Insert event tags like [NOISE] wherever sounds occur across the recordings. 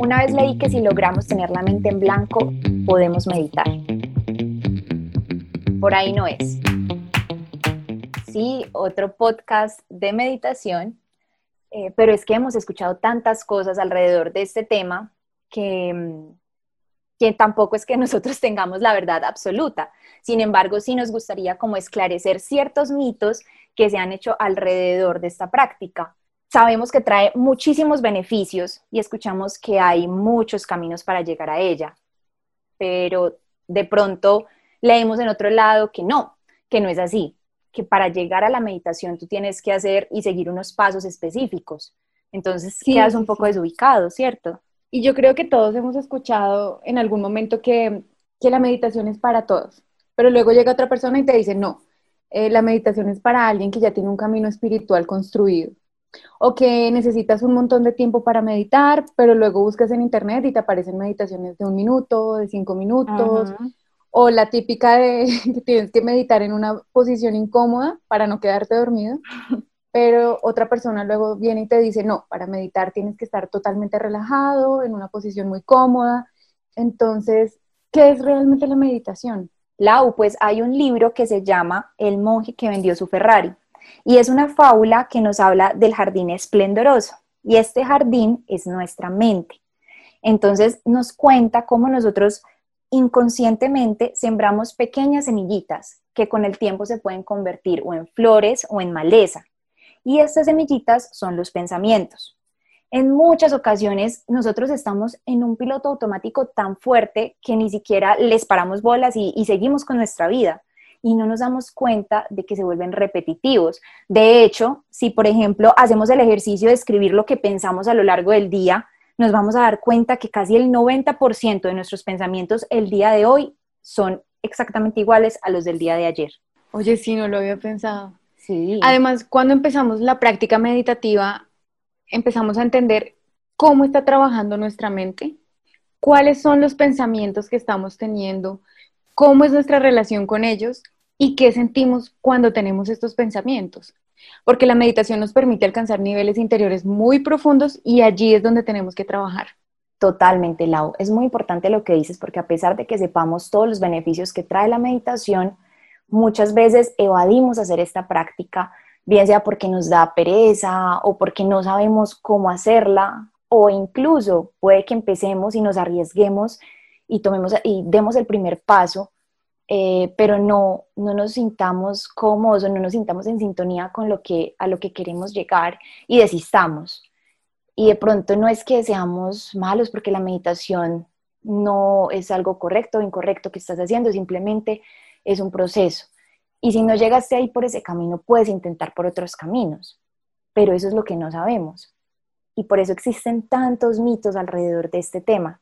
Una vez leí que si logramos tener la mente en blanco, podemos meditar. Por ahí no es. Sí, otro podcast de meditación, eh, pero es que hemos escuchado tantas cosas alrededor de este tema que, mm, que tampoco es que nosotros [LAUGHS] tengamos la verdad absoluta. Sin embargo, sí nos gustaría como esclarecer ciertos mitos que se han hecho alrededor de esta práctica sabemos que trae muchísimos beneficios y escuchamos que hay muchos caminos para llegar a ella, pero de pronto leemos en otro lado que no, que no es así, que para llegar a la meditación tú tienes que hacer y seguir unos pasos específicos. Entonces sí, quedas un poco desubicado, ¿cierto? Y yo creo que todos hemos escuchado en algún momento que, que la meditación es para todos, pero luego llega otra persona y te dice, no, eh, la meditación es para alguien que ya tiene un camino espiritual construido o que necesitas un montón de tiempo para meditar, pero luego buscas en internet y te aparecen meditaciones de un minuto, de cinco minutos, o la típica de [LAUGHS] que tienes que meditar en una posición incómoda para no quedarte dormido, [LAUGHS] pero otra persona luego viene y te dice, no, para meditar tienes que estar totalmente relajado, en una posición muy cómoda. Entonces, ¿qué es realmente la meditación? Lau, pues hay un libro que se llama El monje que vendió su Ferrari y es una fábula que nos habla del jardín esplendoroso. Y este jardín es nuestra mente. Entonces nos cuenta cómo nosotros inconscientemente sembramos pequeñas semillitas que con el tiempo se pueden convertir o en flores o en maleza. Y estas semillitas son los pensamientos. En muchas ocasiones nosotros estamos en un piloto automático tan fuerte que ni siquiera les paramos bolas y, y seguimos con nuestra vida y no nos damos cuenta de que se vuelven repetitivos. De hecho, si por ejemplo hacemos el ejercicio de escribir lo que pensamos a lo largo del día, nos vamos a dar cuenta que casi el 90% de nuestros pensamientos el día de hoy son exactamente iguales a los del día de ayer. Oye, sí, no lo había pensado. Sí. Además, cuando empezamos la práctica meditativa, empezamos a entender cómo está trabajando nuestra mente, cuáles son los pensamientos que estamos teniendo, cómo es nuestra relación con ellos y qué sentimos cuando tenemos estos pensamientos. Porque la meditación nos permite alcanzar niveles interiores muy profundos y allí es donde tenemos que trabajar. Totalmente, Lau. Es muy importante lo que dices porque a pesar de que sepamos todos los beneficios que trae la meditación, muchas veces evadimos hacer esta práctica, bien sea porque nos da pereza o porque no sabemos cómo hacerla o incluso puede que empecemos y nos arriesguemos y, tomemos, y demos el primer paso, eh, pero no, no nos sintamos cómodos o no nos sintamos en sintonía con lo que, a lo que queremos llegar y desistamos. Y de pronto no es que seamos malos porque la meditación no es algo correcto o incorrecto que estás haciendo, simplemente es un proceso. Y si no llegaste ahí por ese camino, puedes intentar por otros caminos, pero eso es lo que no sabemos. Y por eso existen tantos mitos alrededor de este tema.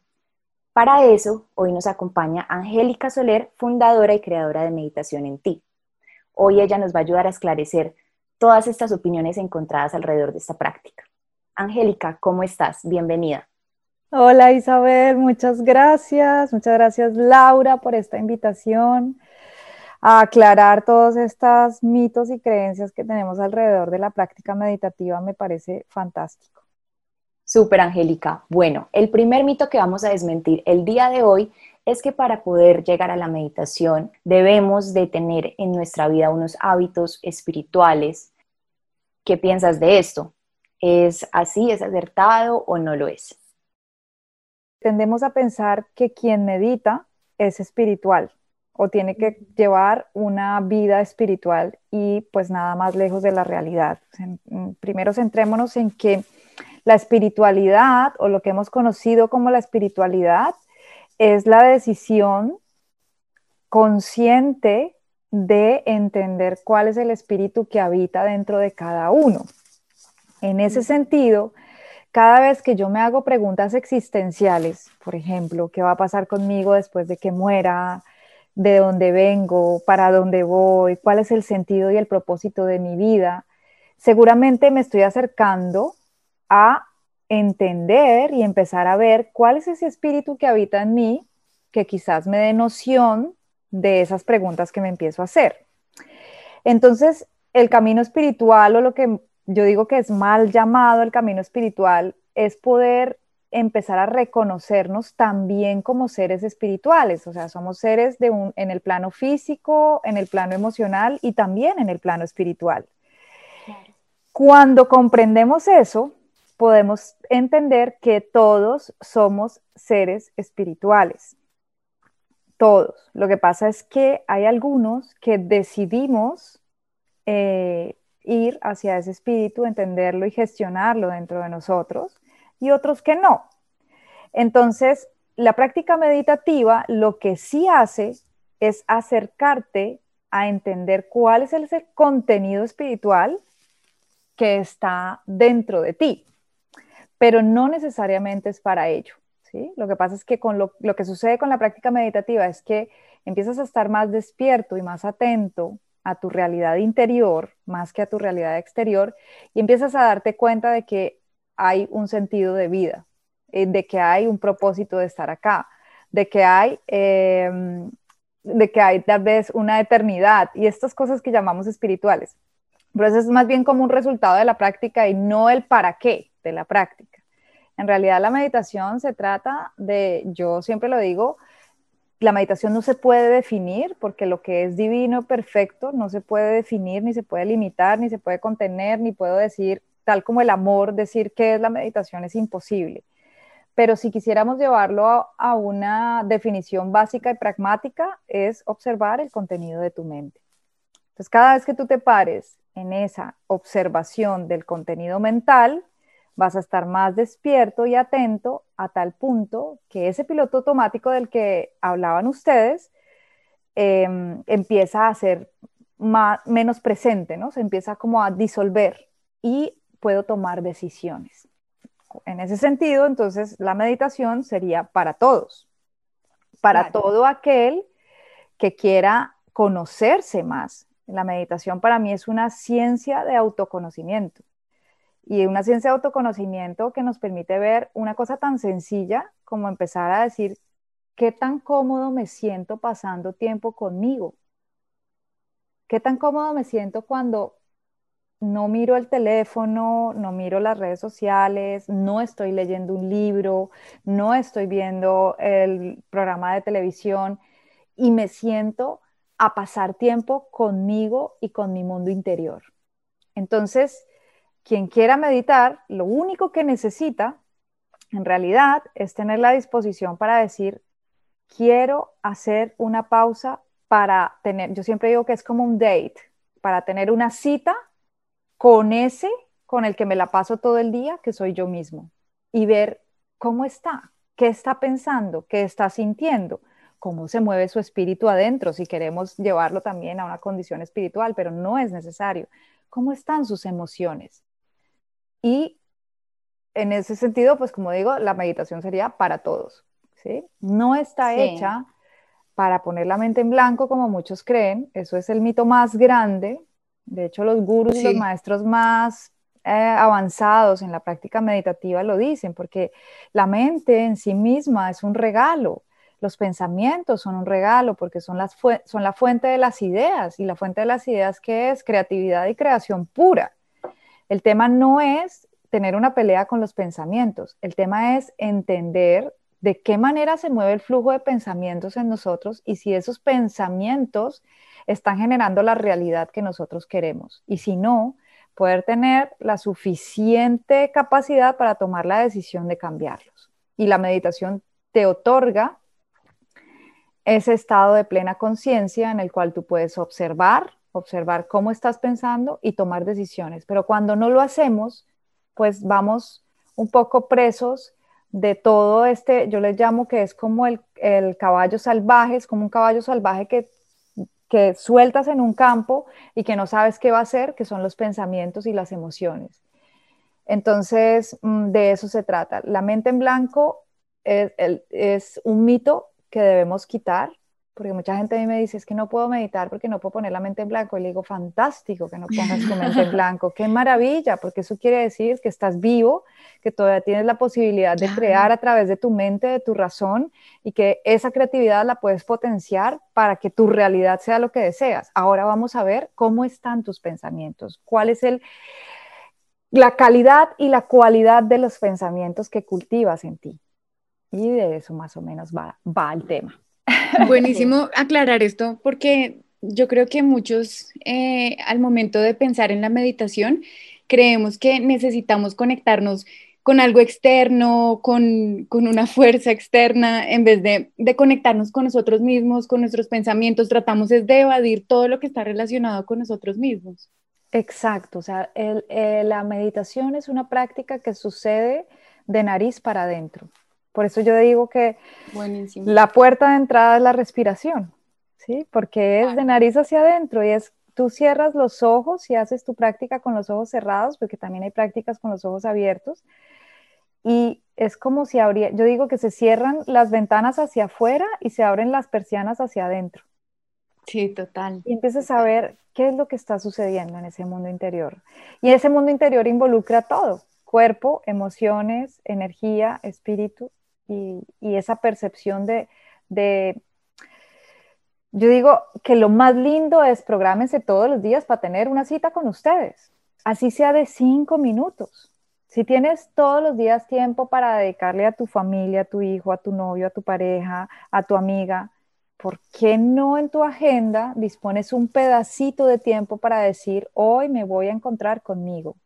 Para eso, hoy nos acompaña Angélica Soler, fundadora y creadora de Meditación en Ti. Hoy ella nos va a ayudar a esclarecer todas estas opiniones encontradas alrededor de esta práctica. Angélica, ¿cómo estás? Bienvenida. Hola Isabel, muchas gracias. Muchas gracias Laura por esta invitación a aclarar todos estos mitos y creencias que tenemos alrededor de la práctica meditativa. Me parece fantástico. Súper, Angélica. Bueno, el primer mito que vamos a desmentir el día de hoy es que para poder llegar a la meditación debemos de tener en nuestra vida unos hábitos espirituales. ¿Qué piensas de esto? ¿Es así? ¿Es acertado o no lo es? Tendemos a pensar que quien medita es espiritual o tiene que llevar una vida espiritual y pues nada más lejos de la realidad. Primero centrémonos en que la espiritualidad o lo que hemos conocido como la espiritualidad es la decisión consciente de entender cuál es el espíritu que habita dentro de cada uno. En ese sentido, cada vez que yo me hago preguntas existenciales, por ejemplo, ¿qué va a pasar conmigo después de que muera? ¿De dónde vengo? ¿Para dónde voy? ¿Cuál es el sentido y el propósito de mi vida? Seguramente me estoy acercando a entender y empezar a ver cuál es ese espíritu que habita en mí, que quizás me dé noción de esas preguntas que me empiezo a hacer. Entonces, el camino espiritual o lo que yo digo que es mal llamado el camino espiritual es poder empezar a reconocernos también como seres espirituales, o sea, somos seres de un, en el plano físico, en el plano emocional y también en el plano espiritual. Cuando comprendemos eso, podemos entender que todos somos seres espirituales. Todos. Lo que pasa es que hay algunos que decidimos eh, ir hacia ese espíritu, entenderlo y gestionarlo dentro de nosotros, y otros que no. Entonces, la práctica meditativa lo que sí hace es acercarte a entender cuál es el contenido espiritual que está dentro de ti, pero no necesariamente es para ello. ¿sí? Lo que pasa es que con lo, que sucede con la práctica meditativa es que empiezas a estar más despierto y más atento a tu realidad interior más que a tu realidad exterior y empiezas a darte cuenta de que hay un sentido de vida, eh, de que hay un propósito de estar acá, de que hay, em, de que hay tal vez una eternidad y estas cosas que llamamos espirituales. Pero eso es más bien como un resultado de la práctica y no el para qué de la práctica. En realidad la meditación se trata de, yo siempre lo digo, la meditación no se puede definir porque lo que es divino, perfecto, no se puede definir, ni se puede limitar, ni se puede contener, ni puedo decir, tal como el amor, decir qué es la meditación es imposible. Pero si quisiéramos llevarlo a, a una definición básica y pragmática, es observar el contenido de tu mente. Entonces, cada vez que tú te pares en esa observación del contenido mental, vas a estar más despierto y atento a tal punto que ese piloto automático del que hablaban ustedes em, empieza a ser menos presente, ¿no? Se empieza como a disolver y puedo tomar decisiones. En ese sentido, entonces, la meditación sería para todos, para todo aquel que quiera conocerse más. La meditación para mí es una ciencia de autoconocimiento y una ciencia de autoconocimiento que nos permite ver una cosa tan sencilla como empezar a decir qué tan cómodo me siento pasando tiempo conmigo. ¿Qué tan cómodo me siento cuando no miro el teléfono, no miro las redes sociales, no estoy leyendo un libro, no estoy viendo el programa de televisión y me siento a pasar tiempo conmigo y con mi mundo interior? Entonces, quien quiera meditar, lo único que necesita en realidad es tener la disposición para decir, quiero hacer una pausa para tener, yo siempre digo que es como un date, para tener una cita con ese con el que me la paso todo el día, que soy yo mismo, y ver cómo está, qué está pensando, qué está sintiendo, cómo se mueve su espíritu adentro, si queremos llevarlo también a una condición espiritual, pero no es necesario. ¿Cómo están sus emociones? Y en ese sentido, pues como digo, la meditación sería para todos, ¿sí? No está hecha para poner la mente en blanco como muchos creen, eso es el mito más grande. De hecho, los gurus y los maestros más eh, avanzados en la práctica meditativa lo dicen, porque la mente en sí misma es un regalo. Los pensamientos son un regalo porque son, las son la fuente de las ideas y la fuente de las ideas que es creatividad y creación pura. El tema no es tener una pelea con los pensamientos, el tema es entender de qué manera se mueve el flujo de pensamientos en nosotros y si esos pensamientos están generando la realidad que nosotros queremos. Y si no, poder tener la suficiente capacidad para tomar la decisión de cambiarlos. Y la meditación te otorga ese estado de plena conciencia en el cual tú puedes observar observar cómo estás pensando y tomar decisiones. Pero cuando no lo hacemos, pues vamos un poco presos de todo este, yo les llamo que es como el, caballo salvaje, es como un caballo salvaje que, que sueltas en un campo y que no sabes qué va a hacer, que son los pensamientos y las emociones. Entonces, mm, de eso se trata. La mente en blanco es, es un mito que debemos quitar porque mucha gente a mí me dice, es que no puedo meditar porque no puedo poner la mente en blanco. Y le digo, fantástico que no pongas tu mente en [LAUGHS] blanco, qué maravilla, porque eso quiere decir que estás vivo, que todavía tienes la posibilidad de crear a través de tu mente, de tu razón, y que esa creatividad la puedes potenciar para que tu realidad sea lo que deseas. Ahora vamos a ver cómo están tus pensamientos, cuál es el, la calidad y la cualidad de los pensamientos que cultivas en ti. Y de eso más o menos va, va el tema. Buenísimo aclarar esto porque yo creo que muchos eh, al momento de pensar en la meditación creemos que necesitamos conectarnos con algo externo, con, una fuerza externa, en vez de, conectarnos con nosotros mismos, con nuestros pensamientos, tratamos es de evadir todo lo que está relacionado con nosotros mismos. Exacto, o sea, eh, la meditación es una práctica que sucede de nariz para adentro. Por eso yo digo que la puerta de entrada es la respiración, ¿sí? Porque es de nariz hacia adentro y es tú cierras los ojos y haces tu práctica con los ojos cerrados, porque también hay prácticas con los ojos abiertos, y es como si habría, yo digo que se cierran las ventanas hacia afuera y se abren las persianas hacia adentro. Sí, total. Y empiezas a ver qué es lo que está sucediendo en ese mundo interior. Y ese mundo interior involucra todo, cuerpo, emociones, energía, espíritu y, esa percepción de, de, yo digo que lo más lindo es prográmense todos los días para tener una cita con ustedes, así sea de cinco minutos si tienes todos los días tiempo para dedicarle a tu familia, a tu hijo, a tu novio, a tu pareja, a tu amiga, ¿por qué no en tu agenda dispones un pedacito de tiempo para decir, hoy me voy a encontrar conmigo?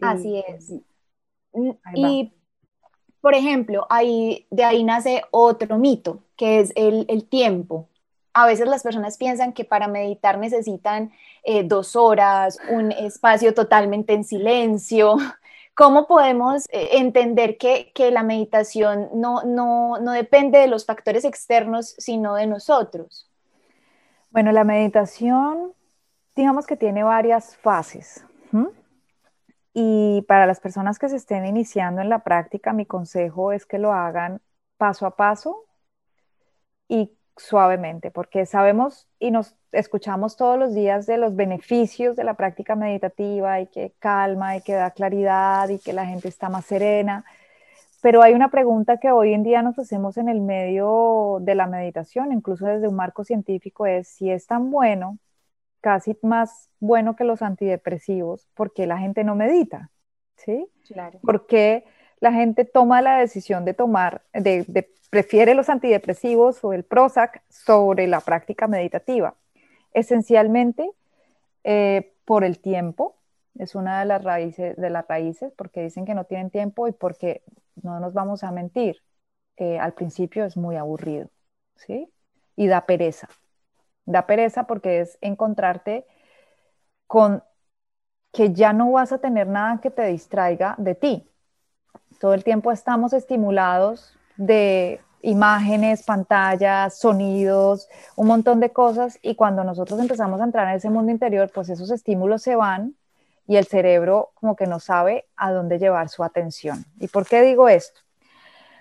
Así es. Y, por ejemplo, ahí, de ahí nace otro mito, que es el, el tiempo a veces las personas piensan que para meditar necesitan eh, dos horas, un espacio totalmente en silencio. [LAUGHS] ¿Cómo podemos eh, entender que, la meditación no, no, depende de los factores externos, sino de nosotros? Bueno, la meditación, digamos que tiene varias fases. Y para las personas que se estén iniciando en la práctica, mi consejo es que lo hagan paso a paso y suavemente, porque sabemos y nos escuchamos todos los días de los beneficios de la práctica meditativa y que calma y que da claridad y que la gente está más serena. Pero hay una pregunta que hoy en día nos hacemos en el medio de la meditación, incluso desde un marco científico, es si es tan bueno, casi más bueno que los antidepresivos, ¿por qué la gente no medita? ¿Sí? Claro. ¿Por qué la gente toma la decisión de tomar, de, de prefiere los antidepresivos o el Prozac sobre la práctica meditativa. Esencialmente eh, por el tiempo, es una de las, raíces, de las raíces, porque dicen que no tienen tiempo y porque no nos vamos a mentir, eh, al principio es muy aburrido, ¿sí? Y da pereza. Da pereza porque es encontrarte con que ya no vas a tener nada que te distraiga de ti. Todo el tiempo estamos estimulados de imágenes, pantallas, sonidos, un montón de cosas y cuando nosotros empezamos a entrar en ese mundo interior, pues esos estímulos se van y el cerebro como que no sabe a dónde llevar su atención. ¿Y por qué digo esto?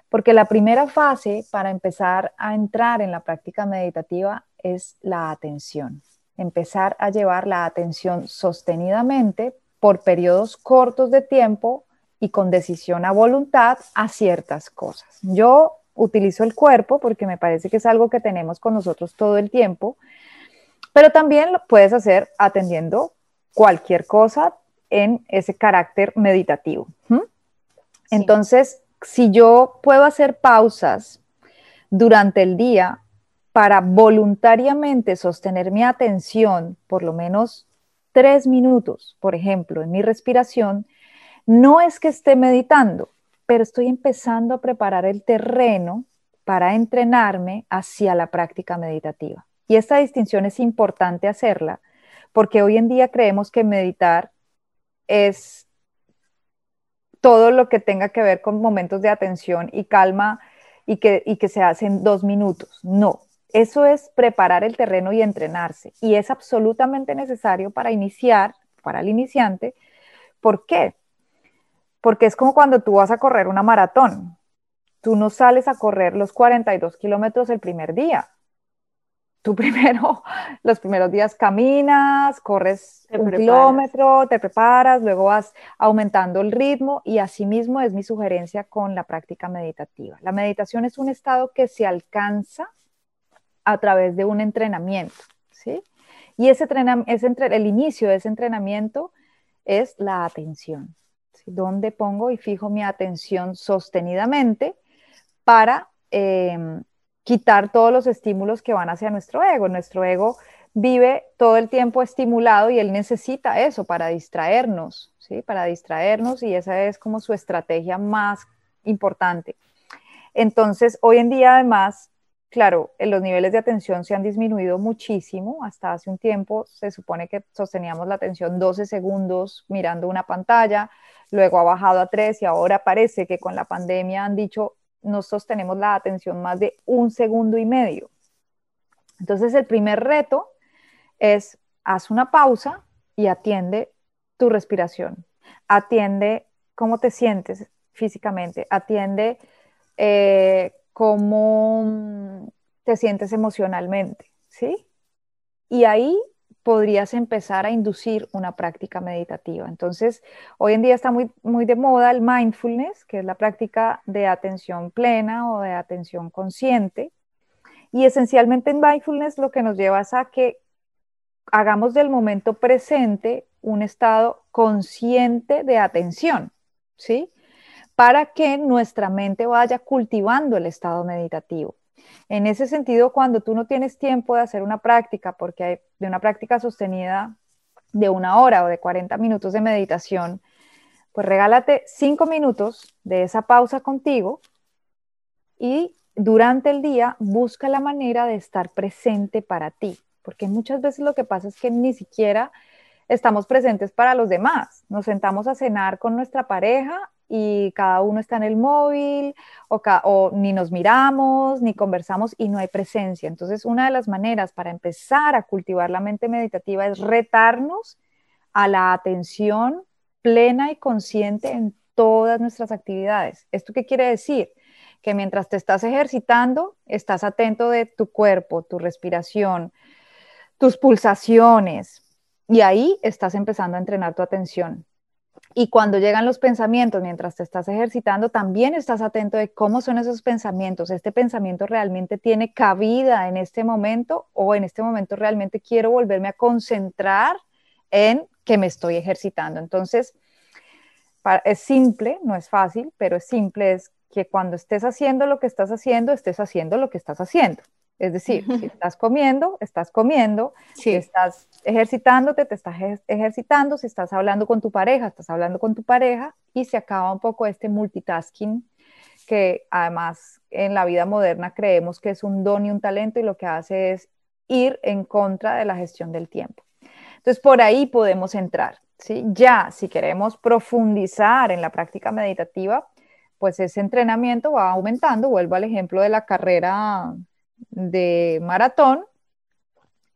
Porque la primera fase para empezar a entrar en la práctica meditativa es la atención. Empezar a llevar la atención sostenidamente por periodos cortos de tiempo y con decisión a voluntad a ciertas cosas. Yo utilizo el cuerpo porque me parece que es algo que tenemos con nosotros todo el tiempo, pero también lo puedes hacer atendiendo cualquier cosa en ese carácter meditativo. Entonces, si yo puedo hacer pausas durante el día para voluntariamente sostener mi atención por lo menos tres minutos, por ejemplo, en mi respiración, no es que esté meditando, pero estoy empezando a preparar el terreno para entrenarme hacia la práctica meditativa. Y esta distinción es importante hacerla porque hoy en día creemos que meditar es todo lo que tenga que ver con momentos de atención y calma y que, se hace dos minutos. No, eso es preparar el terreno y entrenarse. Y es absolutamente necesario para iniciar, para el iniciante. ¿Por qué? porque es como cuando tú vas a correr una maratón. Tú no sales a correr los 42 kilómetros el primer día. Tú [LAUGHS] primero, los primeros días caminas, corres un kilómetro, te preparas, luego vas aumentando el ritmo y asimismo es mi sugerencia con la práctica meditativa. La meditación es un estado que se alcanza a través de un entrenamiento, ¿sí? Y ese, ese el inicio de ese entrenamiento es la atención. ¿Dónde pongo y fijo mi atención sostenidamente para em, quitar todos los estímulos que van hacia nuestro ego? Nuestro ego vive todo el tiempo estimulado y él necesita eso para distraernos, ¿sí? Para distraernos y esa es como su estrategia más importante. Entonces, hoy en día además claro, los niveles de atención se han disminuido muchísimo. Hasta hace un tiempo se supone que sosteníamos la atención 12 segundos mirando una pantalla, luego ha bajado a 3 y ahora parece que con la pandemia han dicho no sostenemos la atención más de un segundo y medio. Entonces el primer reto es haz una pausa y atiende tu respiración, atiende cómo te sientes físicamente, atiende eh, cómo te sientes emocionalmente, ¿sí? Y ahí podrías empezar a inducir una práctica meditativa. Entonces, hoy en día está muy, muy de moda el mindfulness, que es la práctica de atención plena o de atención consciente. Y esencialmente en mindfulness lo que nos lleva es a que hagamos del momento presente un estado consciente de atención, ¿sí? Para que nuestra mente vaya cultivando el estado meditativo. En ese sentido, cuando tú no tienes tiempo de hacer una práctica, porque hay de una práctica sostenida de una hora o de 40 minutos de meditación, pues regálate cinco minutos de esa pausa contigo y durante el día busca la manera de estar presente para ti, porque muchas veces lo que pasa es que ni siquiera estamos presentes para los demás. Nos sentamos a cenar con nuestra pareja y cada uno está en el móvil o, ni nos miramos ni conversamos y no hay presencia. Entonces, una de las maneras para empezar a cultivar la mente meditativa es retarnos a la atención plena y consciente en todas nuestras actividades. ¿Esto qué quiere decir? Que mientras te estás ejercitando, estás atento de tu cuerpo, tu respiración, tus pulsaciones, y ahí estás empezando a entrenar tu atención. Y cuando llegan los pensamientos mientras te estás ejercitando, también estás atento de cómo son esos pensamientos. ¿Este pensamiento realmente tiene cabida en este momento o en este momento realmente quiero volverme a concentrar en que me estoy ejercitando? Entonces, es simple, no es fácil, pero es simple, es que cuando estés haciendo lo que estás haciendo, estés haciendo lo que estás haciendo. Es decir, si estás comiendo, estás comiendo, si estás ejercitándote, te estás ejercitando, si estás hablando con tu pareja, estás hablando con tu pareja y se acaba un poco este multitasking que además en la vida moderna creemos que es un don y un talento y lo que hace es ir en contra de la gestión del tiempo. Entonces, por ahí podemos entrar. ¿sí? Ya, si queremos profundizar en la práctica meditativa, pues ese entrenamiento va aumentando. Vuelvo al ejemplo de la carrera de maratón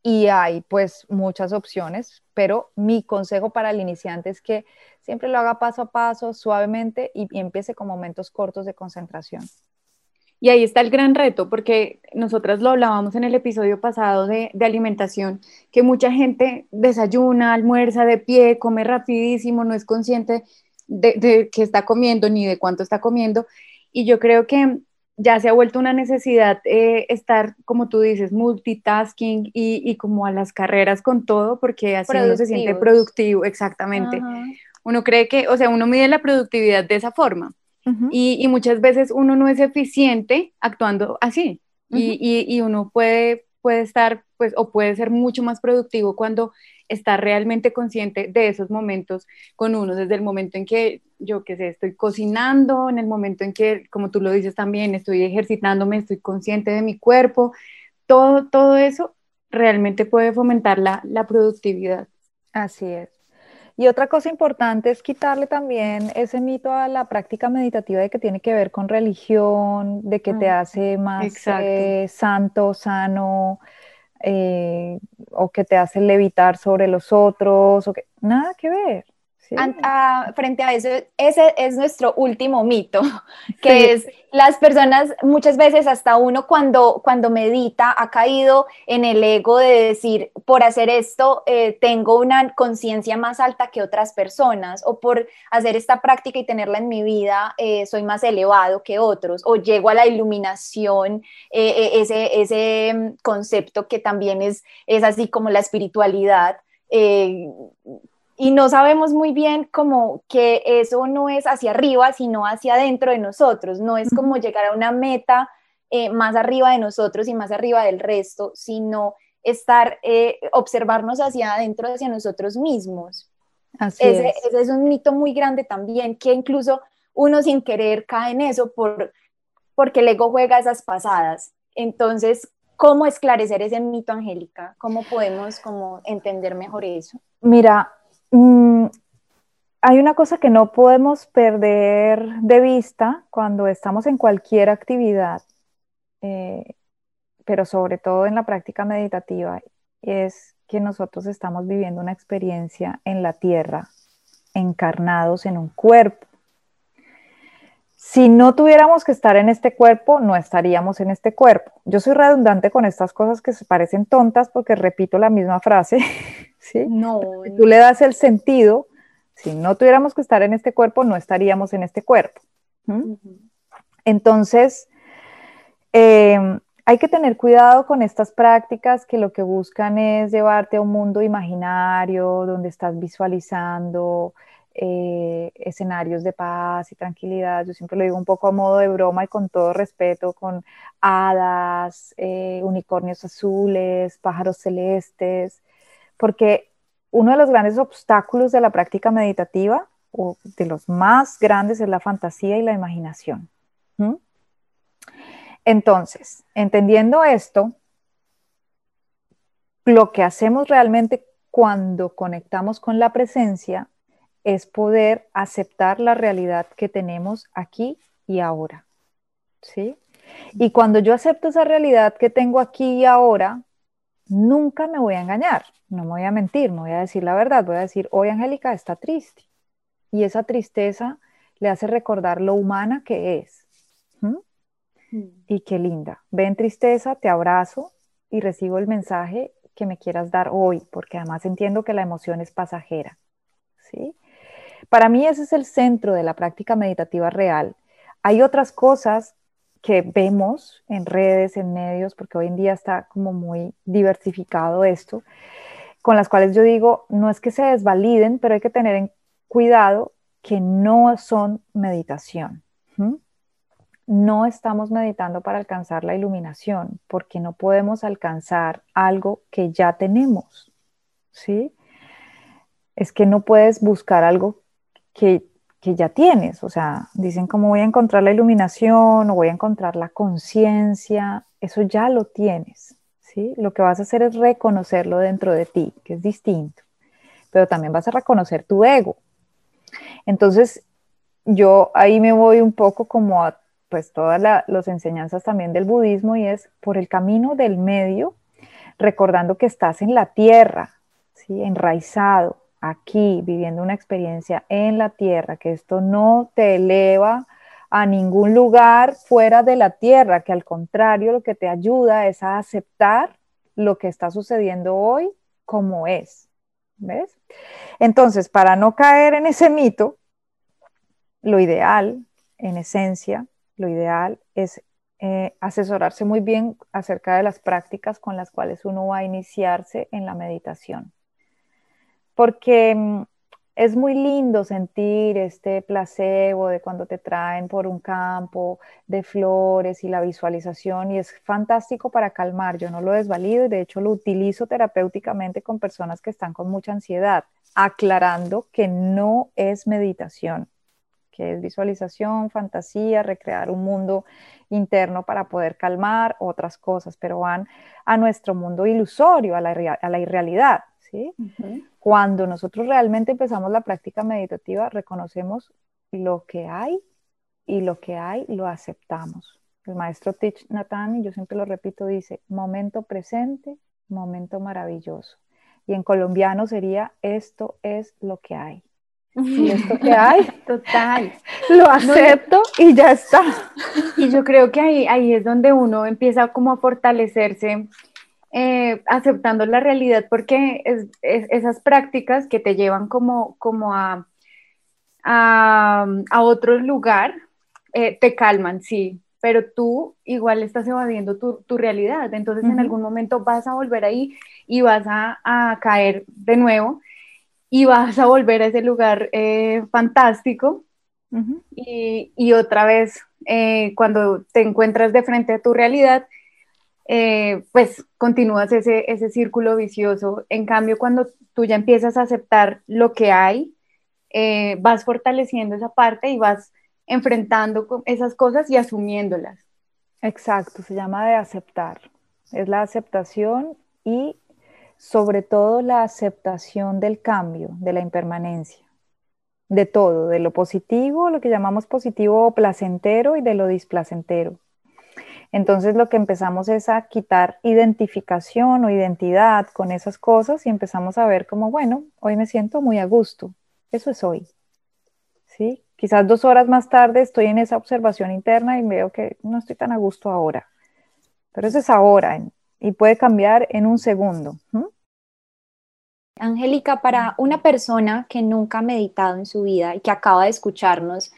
y hay pues muchas opciones, pero mi consejo para el iniciante es que siempre lo haga paso a paso, suavemente y, empiece con momentos cortos de concentración. Y ahí está el gran reto, porque nosotras lo hablábamos en el episodio pasado de, alimentación, que mucha gente desayuna, almuerza de pie, come rapidísimo, no es consciente de, de qué está comiendo ni de cuánto está comiendo. Y yo creo que ya se ha vuelto una necesidad eh, estar, como tú dices, multitasking y, como a las carreras con todo, porque así uno se siente productivo, exactamente. Uno cree que, o sea, uno mide la productividad de esa forma y, muchas veces uno no es eficiente actuando así y, y, uno puede, puede estar, pues, o puede ser mucho más productivo cuando está realmente consciente de esos momentos con uno, desde el momento en que yo qué sé, estoy cocinando, en el momento en que, como tú lo dices también, estoy ejercitándome, estoy consciente de mi cuerpo, todo, todo eso realmente puede fomentar la, la productividad. Así es. Y otra cosa importante es quitarle también ese mito a la práctica meditativa de que tiene que ver con religión, de que te hace más eh, santo, sano, eh, o que te hace levitar sobre los otros, o que nada que ver frente a eso, ese es nuestro último mito, [LAUGHS] que es las personas, muchas veces hasta uno cuando, cuando medita ha caído en el ego de decir, por hacer esto eh, tengo una conciencia más alta que otras personas, o por hacer esta práctica y tenerla en mi vida eh, soy más elevado que otros, o llego a la iluminación, eh, ese, ese mm, concepto que también es, es así como la espiritualidad y no sabemos muy bien como que eso no es hacia arriba, sino hacia adentro de nosotros, no es como llegar a una meta eh, más arriba de nosotros y más arriba del resto, sino estar, eh, observarnos hacia adentro, hacia nosotros mismos. Así ese, es. ese es un mito muy grande también, que incluso uno sin querer cae en eso por, porque el ego juega esas pasadas. Entonces, ¿cómo esclarecer ese mito, Angélica? ¿Cómo podemos como entender mejor eso? Mira, Mm, hay una cosa que no podemos perder de vista cuando estamos en cualquier actividad, eh, pero sobre todo en la práctica meditativa, es que nosotros estamos viviendo una experiencia en la tierra, encarnados en un cuerpo. Si no tuviéramos que estar en este cuerpo, no estaríamos en este cuerpo. Yo soy redundante con estas cosas que se parecen tontas porque repito la misma frase, [LAUGHS] ¿sí? No. Si tú le das el sentido, si no tuviéramos que estar en este cuerpo, no estaríamos en este cuerpo. Entonces, em, hay que tener cuidado con estas prácticas que lo que buscan es llevarte a un mundo imaginario donde estás visualizando eh, escenarios de paz y tranquilidad. Yo siempre lo digo un poco a modo de broma y con todo respeto, con hadas, eh, unicornios azules, pájaros celestes, porque uno de los grandes obstáculos de la práctica meditativa, o de los más grandes, es la fantasía y la imaginación. Entonces, entendiendo esto, lo que hacemos realmente cuando conectamos con la presencia es poder aceptar la realidad que tenemos aquí y ahora. ¿Sí? Y cuando yo acepto esa realidad que tengo aquí y ahora, nunca me voy a engañar, no me voy a mentir, no voy a decir la verdad, voy a decir, hoy Angélica está triste. Y esa tristeza le hace recordar lo humana que es. ¿Mm? Y qué linda. Ven tristeza, te abrazo y recibo el mensaje que me quieras dar hoy, porque además entiendo que la emoción es pasajera. ¿sí? Para mí ese es el centro de la práctica meditativa real. Hay otras cosas que vemos en redes, en medios, porque hoy en día está como muy diversificado esto, con las cuales yo digo, no es que se desvaliden, pero hay que tener en cuidado que no son meditación. No estamos meditando para alcanzar la iluminación, porque no podemos alcanzar algo que ya tenemos. ¿Sí? Es que no puedes buscar algo que que ya tienes. O sea, dicen cómo voy a encontrar la iluminación o voy a encontrar la conciencia. Eso ya lo tienes. ¿sí? Lo que vas a hacer es reconocerlo dentro de ti, que es distinto. Pero también vas a reconocer tu ego. Entonces, yo ahí me voy un poco como a pues todas las enseñanzas también del budismo y es por el camino del medio, recordando que estás en la tierra, ¿sí? enraizado, aquí, viviendo una experiencia en la tierra, que esto no te eleva a ningún lugar fuera de la tierra, que al contrario lo que te ayuda es a aceptar lo que está sucediendo hoy como es. ¿Ves? Entonces, para no caer en ese mito, lo ideal, en esencia, lo ideal es eh, asesorarse muy bien acerca de las prácticas con las cuales uno va a iniciarse en la meditación porque mm, es muy lindo sentir este placebo de cuando te traen por un campo de flores y la visualización y es fantástico para calmar. Yo no lo desvalido y de hecho lo utilizo terapéuticamente con personas que están con mucha ansiedad, aclarando que no es meditación, que es visualización, fantasía, recrear un mundo interno para poder calmar otras cosas, pero van a nuestro mundo ilusorio, a la, a la irrealidad. ¿Sí? Cuando nosotros realmente empezamos la práctica meditativa, reconocemos lo que hay y lo que hay lo aceptamos. El maestro Tich Nathan, yo siempre lo repito, dice, momento presente, momento maravilloso. Y en colombiano sería, esto es lo que hay. Y esto que hay, [LAUGHS] total, lo acepto y ya está. Y yo creo que ahí, ahí es donde uno empieza como a fortalecerse eh, aceptando la realidad, porque es, esas prácticas que te llevan como, como a, a, otro lugar, eh, te calman, sí, pero tú igual estás evadiendo tu, tu realidad, entonces en algún momento vas a volver ahí y vas a, a caer de nuevo. y vas a volver a ese lugar eh, fantástico. y, otra vez, cuando te encuentras de frente a tu realidad, eh, pues continúas ese, ese círculo vicioso. En cambio, cuando tú ya empiezas a aceptar lo que hay, vas fortaleciendo esa parte y vas enfrentando esas cosas y asumiéndolas. Exacto, se llama de aceptar. Es la aceptación y sobre todo la aceptación del cambio, de la impermanencia, de todo, de lo positivo, lo que llamamos positivo o placentero y de lo displacentero. Entonces lo que empezamos es a quitar identificación o identidad con esas cosas y empezamos a ver como, bueno, hoy me siento muy a gusto. Eso es hoy. ¿Sí? Quizás dos horas más tarde estoy en esa observación interna y veo que no estoy tan a gusto ahora. Pero eso es ahora y puede cambiar en un segundo. Angélica, para una persona que nunca ha meditado en su vida y que acaba de escucharnos,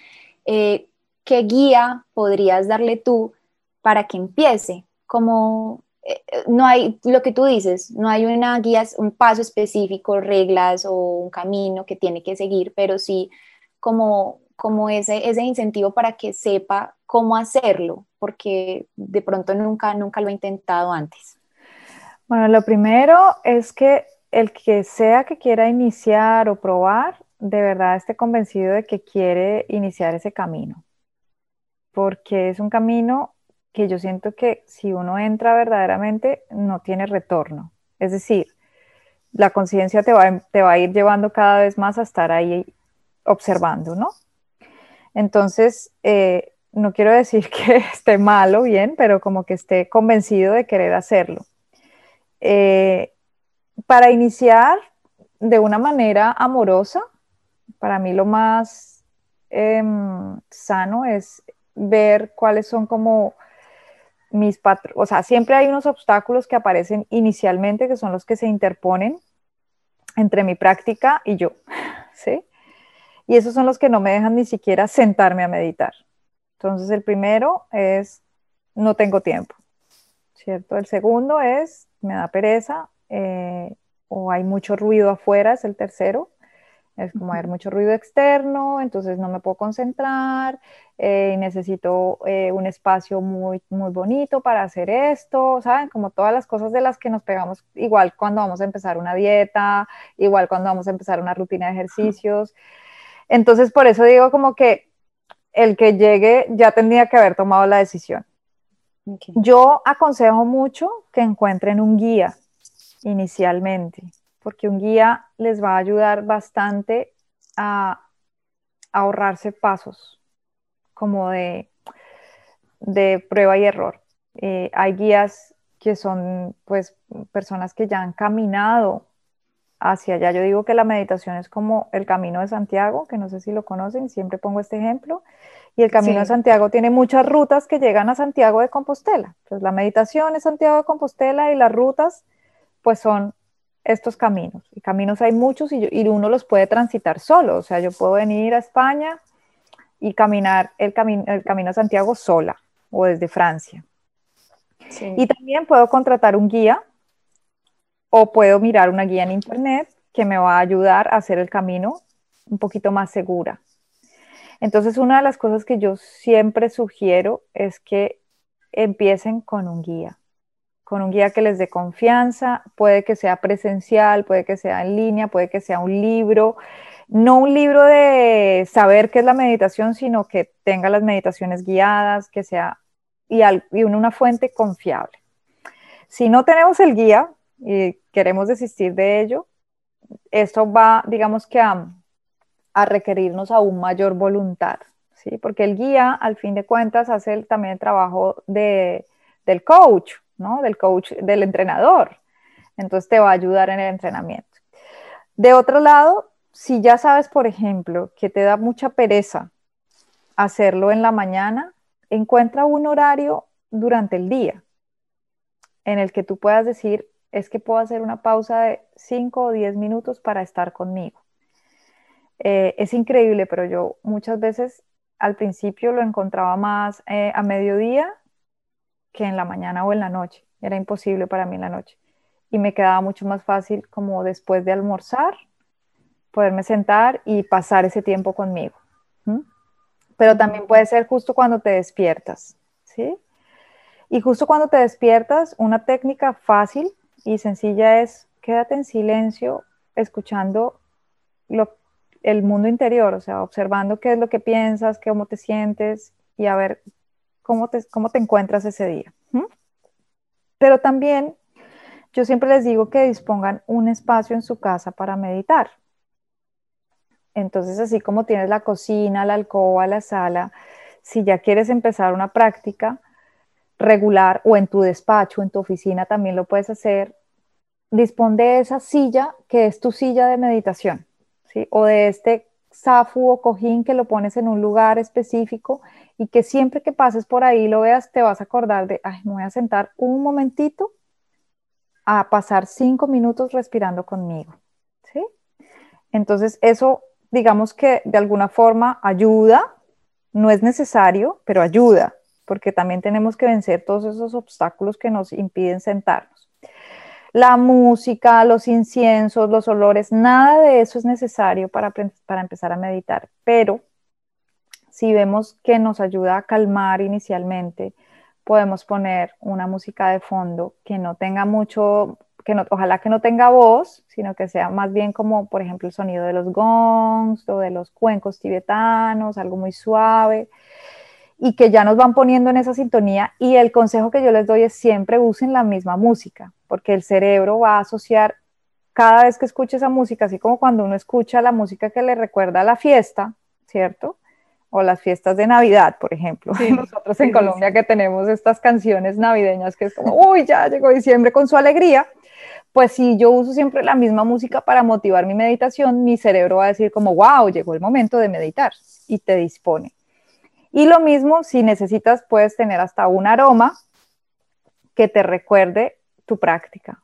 eh, ¿qué guía podrías darle tú para que empiece? Como eh, no hay lo que tú dices, no hay una guía, un paso específico, reglas o un camino que tiene que seguir, pero sí como, como ese, ese incentivo para que sepa cómo hacerlo, porque de pronto nunca, nunca lo he intentado antes. Bueno, lo primero es que el que sea que quiera iniciar o probar, de verdad esté convencido de que quiere iniciar ese camino, porque es un camino que yo siento que si uno entra verdaderamente no tiene retorno. Es decir, la conciencia te va, te va a ir llevando cada vez más a estar ahí observando, ¿no? Entonces, eh, no quiero decir [LAUGHS] que esté malo, bien, pero como que esté convencido de querer hacerlo. Eh, para iniciar de una manera amorosa, para mí lo más em, sano es ver cuáles son como mis patrones, o sea, siempre hay unos obstáculos que aparecen inicialmente que son los que se interponen entre mi práctica y yo, [LAUGHS] ¿sí? Y esos son los que no me dejan ni siquiera sentarme a meditar. Entonces, el primero es, no tengo tiempo, ¿cierto? El segundo es, me da pereza eh, o hay mucho ruido afuera, es el tercero. Es como hay mucho ruido externo, entonces no me puedo concentrar eh, y necesito eh, un espacio muy, muy bonito para hacer esto, ¿saben? Como todas las cosas de las que nos pegamos, igual cuando vamos a empezar una dieta, igual cuando vamos a empezar una rutina de ejercicios. Entonces, por eso digo como que el que llegue ya tendría que haber tomado la decisión. Yo aconsejo mucho que encuentren un guía inicialmente, porque un guía les va a ayudar bastante a, ahorrarse pasos como de, de prueba y error. Eh, hay guías que son pues personas que ya han caminado hacia allá. Yo digo que la meditación es como el camino de Santiago, que no sé si lo conocen, siempre pongo este ejemplo. Y el camino de Santiago tiene muchas rutas que llegan a Santiago de Compostela. Entonces la meditación es Santiago de Compostela y las rutas pues son estos caminos. Y caminos hay muchos y, uno los puede transitar solo. O sea, yo puedo venir a España y caminar el, el camino a Santiago sola o desde Francia. Y también puedo contratar un guía o puedo mirar una guía en internet que me va a ayudar a hacer el camino un poquito más segura. Entonces, una de las cosas que yo siempre sugiero es que empiecen con un guía, con un guía que les dé confianza, puede que sea presencial, puede que sea en línea, puede que sea un libro, no un libro de saber qué es la meditación, sino que tenga las meditaciones guiadas, que sea y, una fuente confiable. Si no tenemos el guía, y queremos desistir de ello, esto va, digamos que a, requerirnos aún mayor voluntad, ¿sí? Porque el guía, al fin de cuentas, hace también el trabajo de, del coach, Del coach, del entrenador. Entonces te va a ayudar en el entrenamiento. De otro lado, si ya sabes, por ejemplo, que te da mucha pereza hacerlo en la mañana, encuentra un horario durante el día en el que tú puedas decir, es que puedo hacer una pausa de 5 o 10 minutos para estar conmigo. Eh, es increíble, pero yo muchas veces al principio lo encontraba más eh, a mediodía que en la mañana o en la noche. Era imposible para mí en la noche. Y me quedaba mucho más fácil como después de almorzar, poderme sentar y pasar ese tiempo conmigo. Pero también puede ser justo cuando te despiertas, ¿sí? Y justo cuando te despiertas, una técnica fácil y sencilla es quédate en silencio escuchando el mundo interior, o sea, observando qué es lo que piensas, cómo te sientes y a ver cómo te, cómo te encuentras ese día. Pero también yo siempre les digo que dispongan un espacio en su casa para meditar. Entonces, así como tienes la cocina, la alcoba, la sala, si ya quieres empezar una práctica regular o en tu despacho, en tu oficina también lo puedes hacer, dispón de esa silla que es tu silla de meditación, ¿sí? O de este zafu o cojín que lo pones en un lugar específico y que siempre que pases por ahí lo veas, te vas a acordar de, ay, me voy a sentar un momentito a pasar cinco minutos respirando conmigo, ¿sí? Entonces, eso, digamos que de alguna forma ayuda, no es necesario, pero ayuda, porque también tenemos que vencer todos esos obstáculos que nos impiden sentarnos. La música, los inciensos, los olores, nada de eso es necesario para, para empezar a meditar, pero si vemos que nos ayuda a calmar inicialmente, podemos poner una música de fondo que no tenga mucho, que no, ojalá que no tenga voz, sino que sea más bien como, por ejemplo, el sonido de los gongs o de los cuencos tibetanos, algo muy suave, y que ya nos van poniendo en esa sintonía. Y el consejo que yo les doy es siempre usen la misma música, porque el cerebro va a asociar cada vez que escuche esa música, así como cuando uno escucha la música que le recuerda a la fiesta, ¿cierto? o las fiestas de Navidad, por ejemplo. [LAUGHS] Nosotros en Colombia que tenemos estas canciones navideñas que es como, uy, ya llegó diciembre con su alegría, pues si yo uso siempre la misma música para motivar mi meditación, mi cerebro va a decir como, wow, llegó el momento de meditar y te dispone. Y lo mismo, si necesitas, puedes tener hasta un aroma que te recuerde tu práctica.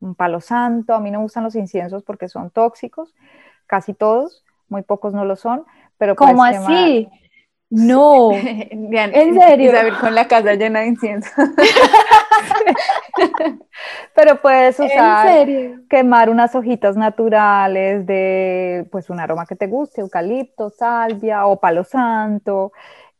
Un palo santo, a mí no me gustan los inciensos porque son tóxicos, casi todos, muy pocos no lo son, pero ¿Cómo así? No, [LAUGHS] en [LAUGHS] serio. Isabel con la casa llena de incienso. [LAUGHS] Pero puedes usar, quemar unas hojitas naturales de, pues, un aroma que te guste, eucalipto, salvia o palo santo,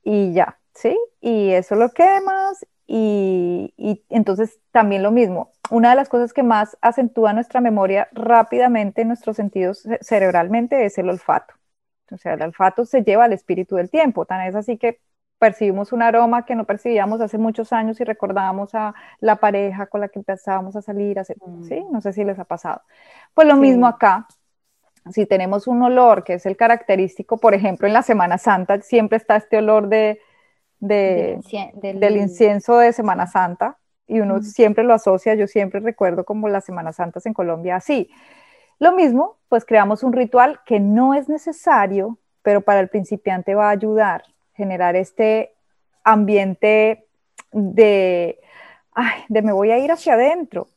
y ya, ¿sí? Y eso lo quemas y, y, entonces también lo mismo. Una de las cosas que más acentúa nuestra memoria rápidamente en nuestros sentidos cerebralmente es el olfato. O sea, el olfato se lleva al espíritu del tiempo. Tan es así que percibimos un aroma que no percibíamos hace muchos años y recordábamos a la pareja con la que empezábamos a salir. ¿sí? Mm. No sé si les ha pasado. Pues lo mismo acá. Si tenemos un olor que es el característico, por ejemplo, en la Semana Santa siempre está este olor de, del, incienso de Semana Santa y uno siempre lo asocia, yo siempre recuerdo como las Semanas Santas en Colombia así. Lo mismo, pues creamos un ritual que no es necesario, pero para el principiante va a ayudar generar este ambiente de, ay, de me voy a ir hacia adentro,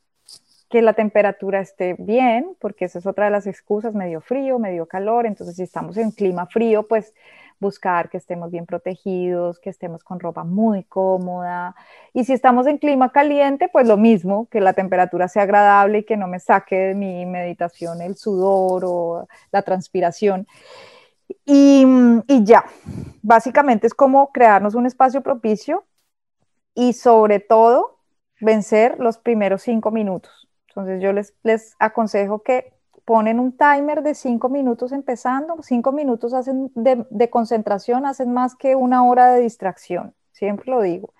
que la temperatura esté bien, porque esa es otra de las excusas, medio frío, medio calor, entonces si estamos en clima frío, pues buscar que estemos bien protegidos, que estemos con ropa muy cómoda. Y si estamos en clima caliente, pues lo mismo, que la temperatura sea agradable y que no me saque de mi meditación el sudor o la transpiración. Y, y ya, básicamente es como crearnos un espacio propicio y sobre todo vencer los primeros cinco minutos. Entonces yo les, les aconsejo que ponen un timer de cinco minutos empezando, cinco minutos hacen de, concentración hacen más que una hora de distracción, siempre lo digo.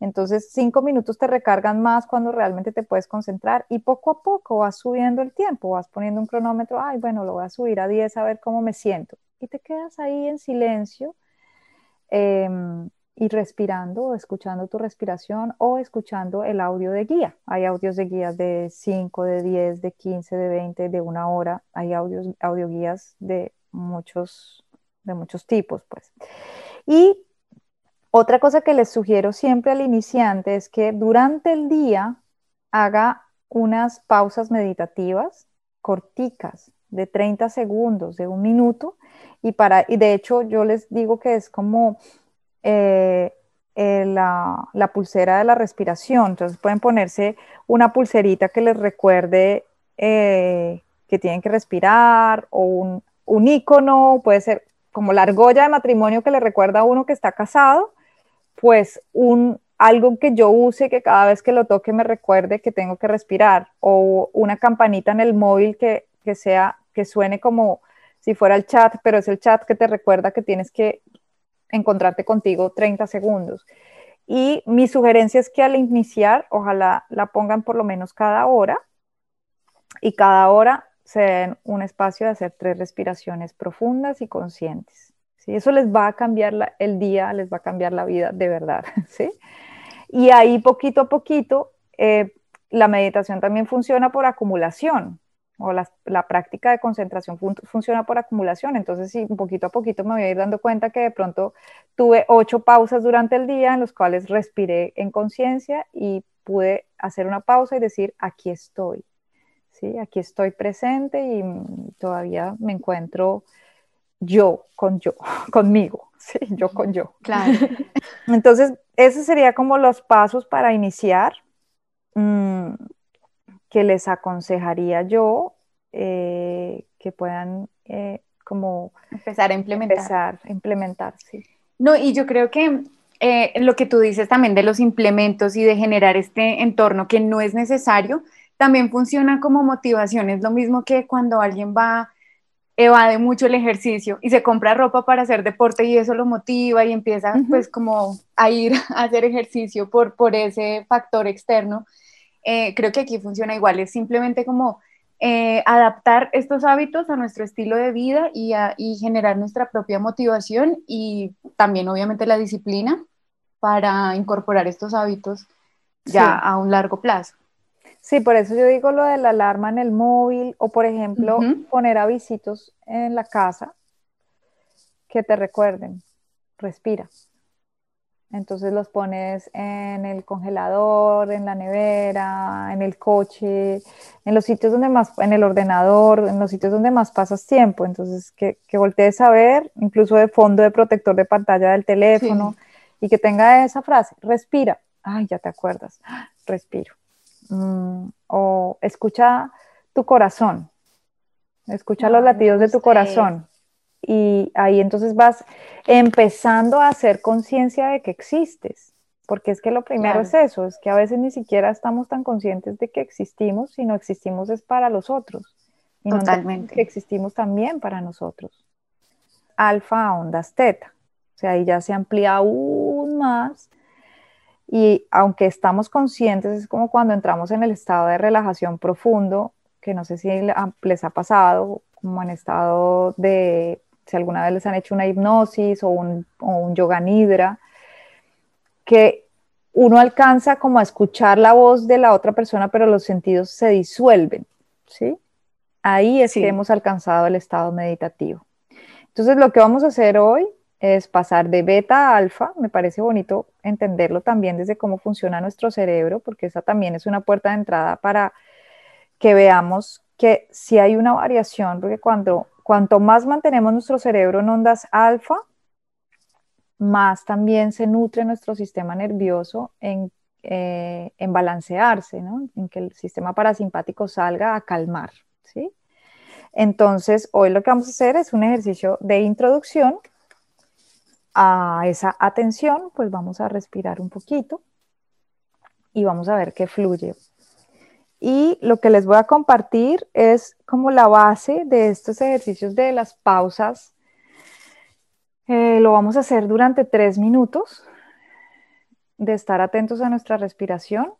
Entonces, cinco minutos te recargan más cuando realmente te puedes concentrar y poco a poco vas subiendo el tiempo, vas poniendo un cronómetro, ay, bueno, lo voy a subir a 10 a ver cómo me siento. Y te quedas ahí en silencio. Em, y respirando escuchando tu respiración o escuchando el audio de guía. Hay audios de guías de 5, de 10, de 15, de 20, de una hora. Hay audios, audio guías de muchos, de muchos tipos, pues. Y otra cosa que les sugiero siempre al iniciante es que durante el día haga unas pausas meditativas corticas de 30 segundos, de un minuto, y para, y de hecho yo les digo que es como eh, eh, la, pulsera de la respiración. Entonces pueden ponerse una pulserita que les recuerde eh, que tienen que respirar o un, un icono, puede ser como la argolla de matrimonio que le recuerda a uno que está casado, pues un, algo que yo use que cada vez que lo toque me recuerde que tengo que respirar o una campanita en el móvil que, que sea que suene como si fuera el chat, pero es el chat que te recuerda que tienes que encontrarte contigo 30 segundos. Y mi sugerencia es que al iniciar, ojalá la pongan por lo menos cada hora y cada hora se den un espacio de hacer tres respiraciones profundas y conscientes. ¿sí? Eso les va a cambiar el día, les va a cambiar la vida de verdad. [LAUGHS] ¿sí? Y ahí poquito a poquito, eh, la meditación también funciona por acumulación o la, práctica de concentración funciona por acumulación. Entonces, sí, poquito a poquito me voy a ir dando cuenta que de pronto tuve ocho pausas durante el día en los cuales respiré en conciencia y pude hacer una pausa y decir, aquí estoy. ¿sí? Aquí estoy presente y todavía me encuentro yo con yo, [LAUGHS] conmigo, [LAUGHS] ¿sí? yo con yo. Claro. [LAUGHS] Entonces, esos serían como los pasos para iniciar. Mm, que les aconsejaría yo eh, que puedan eh, como empezar a implementar. Empezar a implementar, sí. No, y yo creo que eh, lo que tú dices también de los implementos y de generar este entorno que no es necesario, también funciona como motivación. Es lo mismo que cuando alguien va, evade mucho el ejercicio y se compra ropa para hacer deporte y eso lo motiva y empieza pues como a ir [LAUGHS] a hacer ejercicio por, por ese factor externo. Eh, creo que aquí funciona igual, es simplemente como eh, adaptar estos hábitos a nuestro estilo de vida y, generar nuestra propia motivación y también obviamente la disciplina para incorporar estos hábitos ya a un largo plazo. Sí, por eso yo digo lo de la alarma en el móvil o por ejemplo poner avisitos en la casa que te recuerden, respira. Entonces los pones en el congelador, en la nevera, en el coche, en los sitios donde más, en el ordenador, en los sitios donde más pasas tiempo. Entonces que, que voltees a ver, incluso de fondo de protector de pantalla del teléfono, y que tenga esa frase, respira. Ay, ya te acuerdas, [GASPS] respiro. Mm, o escucha tu corazón, escucha los latidos de tu corazón y ahí entonces vas empezando a hacer conciencia de que existes, porque es que lo primero es eso, es que a veces ni siquiera estamos tan conscientes de que existimos, sino existimos es para los otros. Y Totalmente. que existimos también para nosotros. Alfa ondas teta. O sea, ahí ya se amplía aún más. Y aunque estamos conscientes, es como cuando entramos en el estado de relajación profundo, que no sé si les ha pasado, como en estado de si alguna vez les han hecho una hipnosis o un, yoga nidra, que uno alcanza como a escuchar la voz de la otra persona, pero los sentidos se disuelven, ¿sí? Ahí es que hemos alcanzado el estado meditativo. Entonces, lo que vamos a hacer hoy es pasar de beta a alfa. Me parece bonito entenderlo también desde cómo funciona nuestro cerebro, porque esa también es una puerta de entrada para que veamos que si hay una variación, porque cuando Cuanto más mantenemos nuestro cerebro en ondas alfa, más también se nutre nuestro sistema nervioso en, eh, balancearse, en que el sistema parasimpático salga a calmar. ¿sí? Entonces, hoy lo que vamos a hacer es un ejercicio de introducción a esa atención, pues vamos a respirar un poquito y vamos a ver qué fluye y lo que les voy a compartir es como la base de estos ejercicios de las pausas. Eh, lo vamos a hacer durante tres minutos, de estar atentos a nuestra respiración,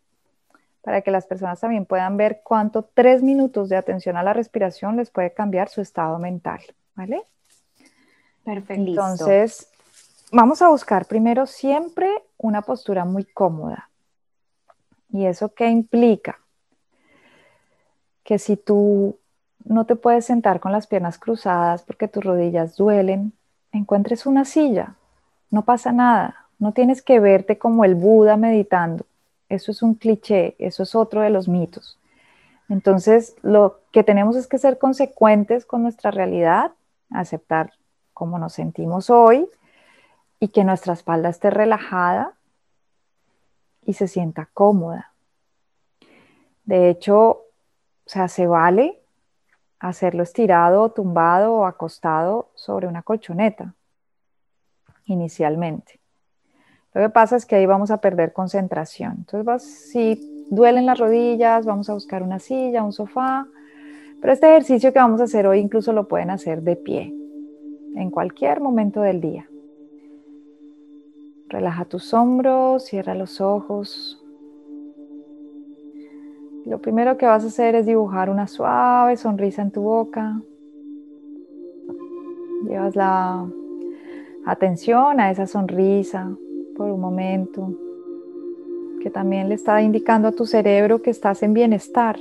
para que las personas también puedan ver cuánto tres minutos de atención a la respiración les puede cambiar su estado mental. ¿Vale? Perfecto. Entonces, vamos a buscar primero siempre una postura muy cómoda. ¿Y eso qué implica? Que si tú no te puedes sentar con las piernas cruzadas porque tus rodillas duelen, encuentres una silla, no pasa nada, no tienes que verte como el Buda meditando, eso es un cliché, eso es otro de los mitos. Entonces, lo que tenemos es que ser consecuentes con nuestra realidad, aceptar cómo nos sentimos hoy y que nuestra espalda esté relajada y se sienta cómoda. De hecho, o sea, se vale hacerlo estirado, tumbado o acostado sobre una colchoneta inicialmente. Lo que pasa es que ahí vamos a perder concentración. Entonces, si duelen las rodillas, vamos a buscar una silla, un sofá. Pero este ejercicio que vamos a hacer hoy incluso lo pueden hacer de pie, en cualquier momento del día. Relaja tus hombros, cierra los ojos. Lo primero que vas a hacer es dibujar una suave sonrisa en tu boca. Llevas la atención a esa sonrisa por un momento, que también le está indicando a tu cerebro que estás en bienestar.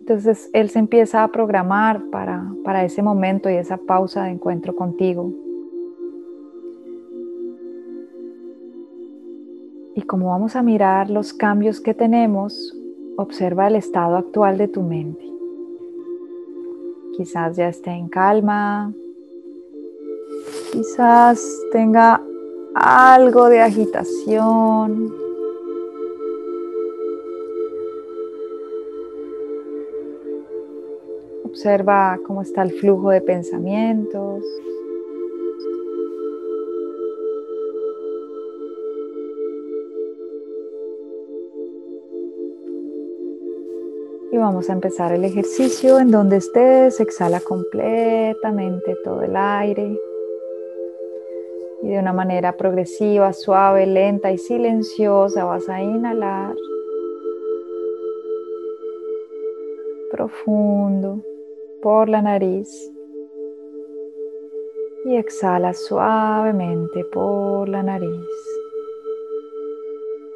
Entonces él se empieza a programar para, para ese momento y esa pausa de encuentro contigo. Como vamos a mirar los cambios que tenemos, observa el estado actual de tu mente. Quizás ya esté en calma, quizás tenga algo de agitación. Observa cómo está el flujo de pensamientos. Y vamos a empezar el ejercicio en donde estés, exhala completamente todo el aire. Y de una manera progresiva, suave, lenta y silenciosa vas a inhalar. Profundo por la nariz. Y exhala suavemente por la nariz.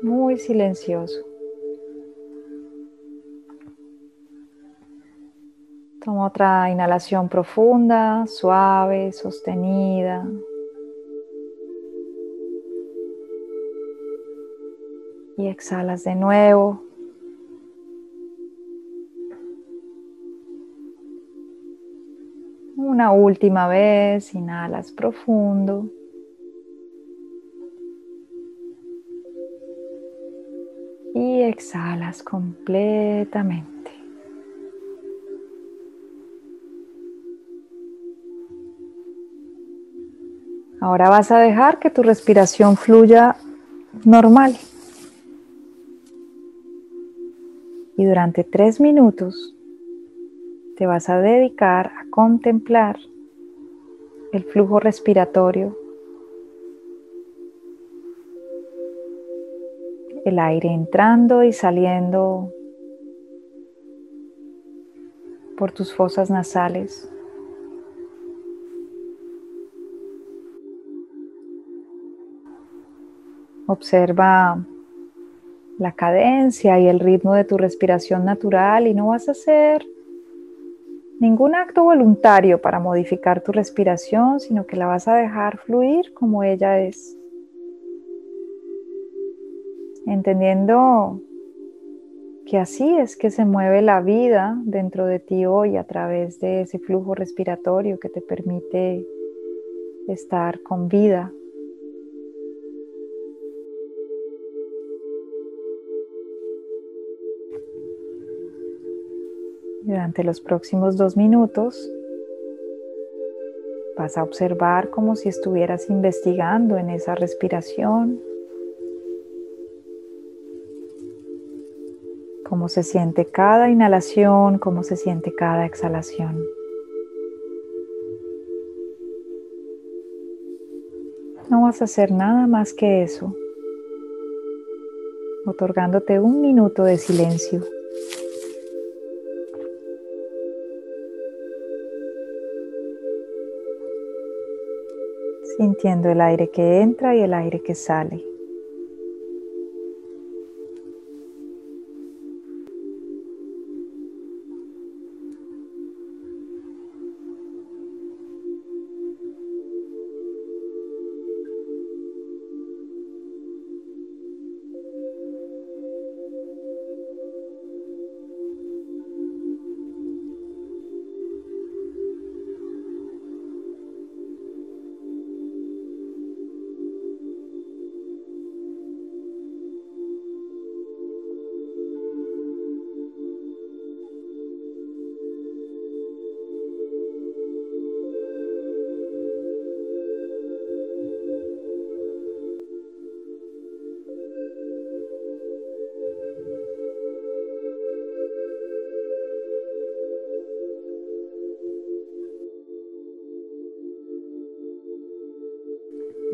Muy silencioso. Toma otra inhalación profunda, suave, sostenida. Y exhalas de nuevo. Una última vez, inhalas profundo. Y exhalas completamente. Ahora vas a dejar que tu respiración fluya normal. Y durante tres minutos te vas a dedicar a contemplar el flujo respiratorio, el aire entrando y saliendo por tus fosas nasales. Observa la cadencia y el ritmo de tu respiración natural y no vas a hacer ningún acto voluntario para modificar tu respiración, sino que la vas a dejar fluir como ella es. Entendiendo que así es que se mueve la vida dentro de ti hoy a través de ese flujo respiratorio que te permite estar con vida Durante los próximos dos minutos vas a observar como si estuvieras investigando en esa respiración, cómo se siente cada inhalación, cómo se siente cada exhalación. No vas a hacer nada más que eso, otorgándote un minuto de silencio. Sintiendo el aire que entra y el aire que sale.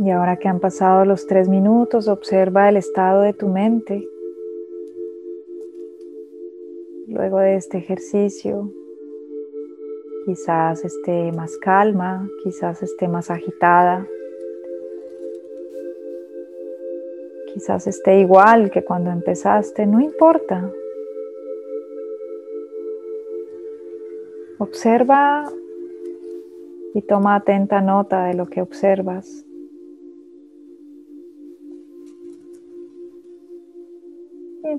Y ahora que han pasado los tres minutos, observa el estado de tu mente. Luego de este ejercicio, quizás esté más calma, quizás esté más agitada, quizás esté igual que cuando empezaste, no importa. Observa y toma atenta nota de lo que observas.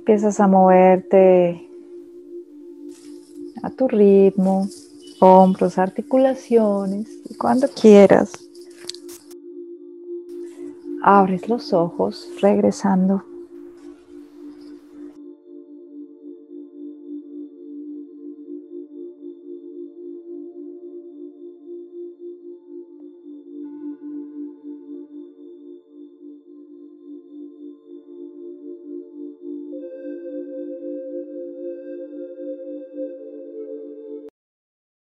Empiezas a moverte a tu ritmo, hombros, articulaciones, y cuando quieras. Abres los ojos regresando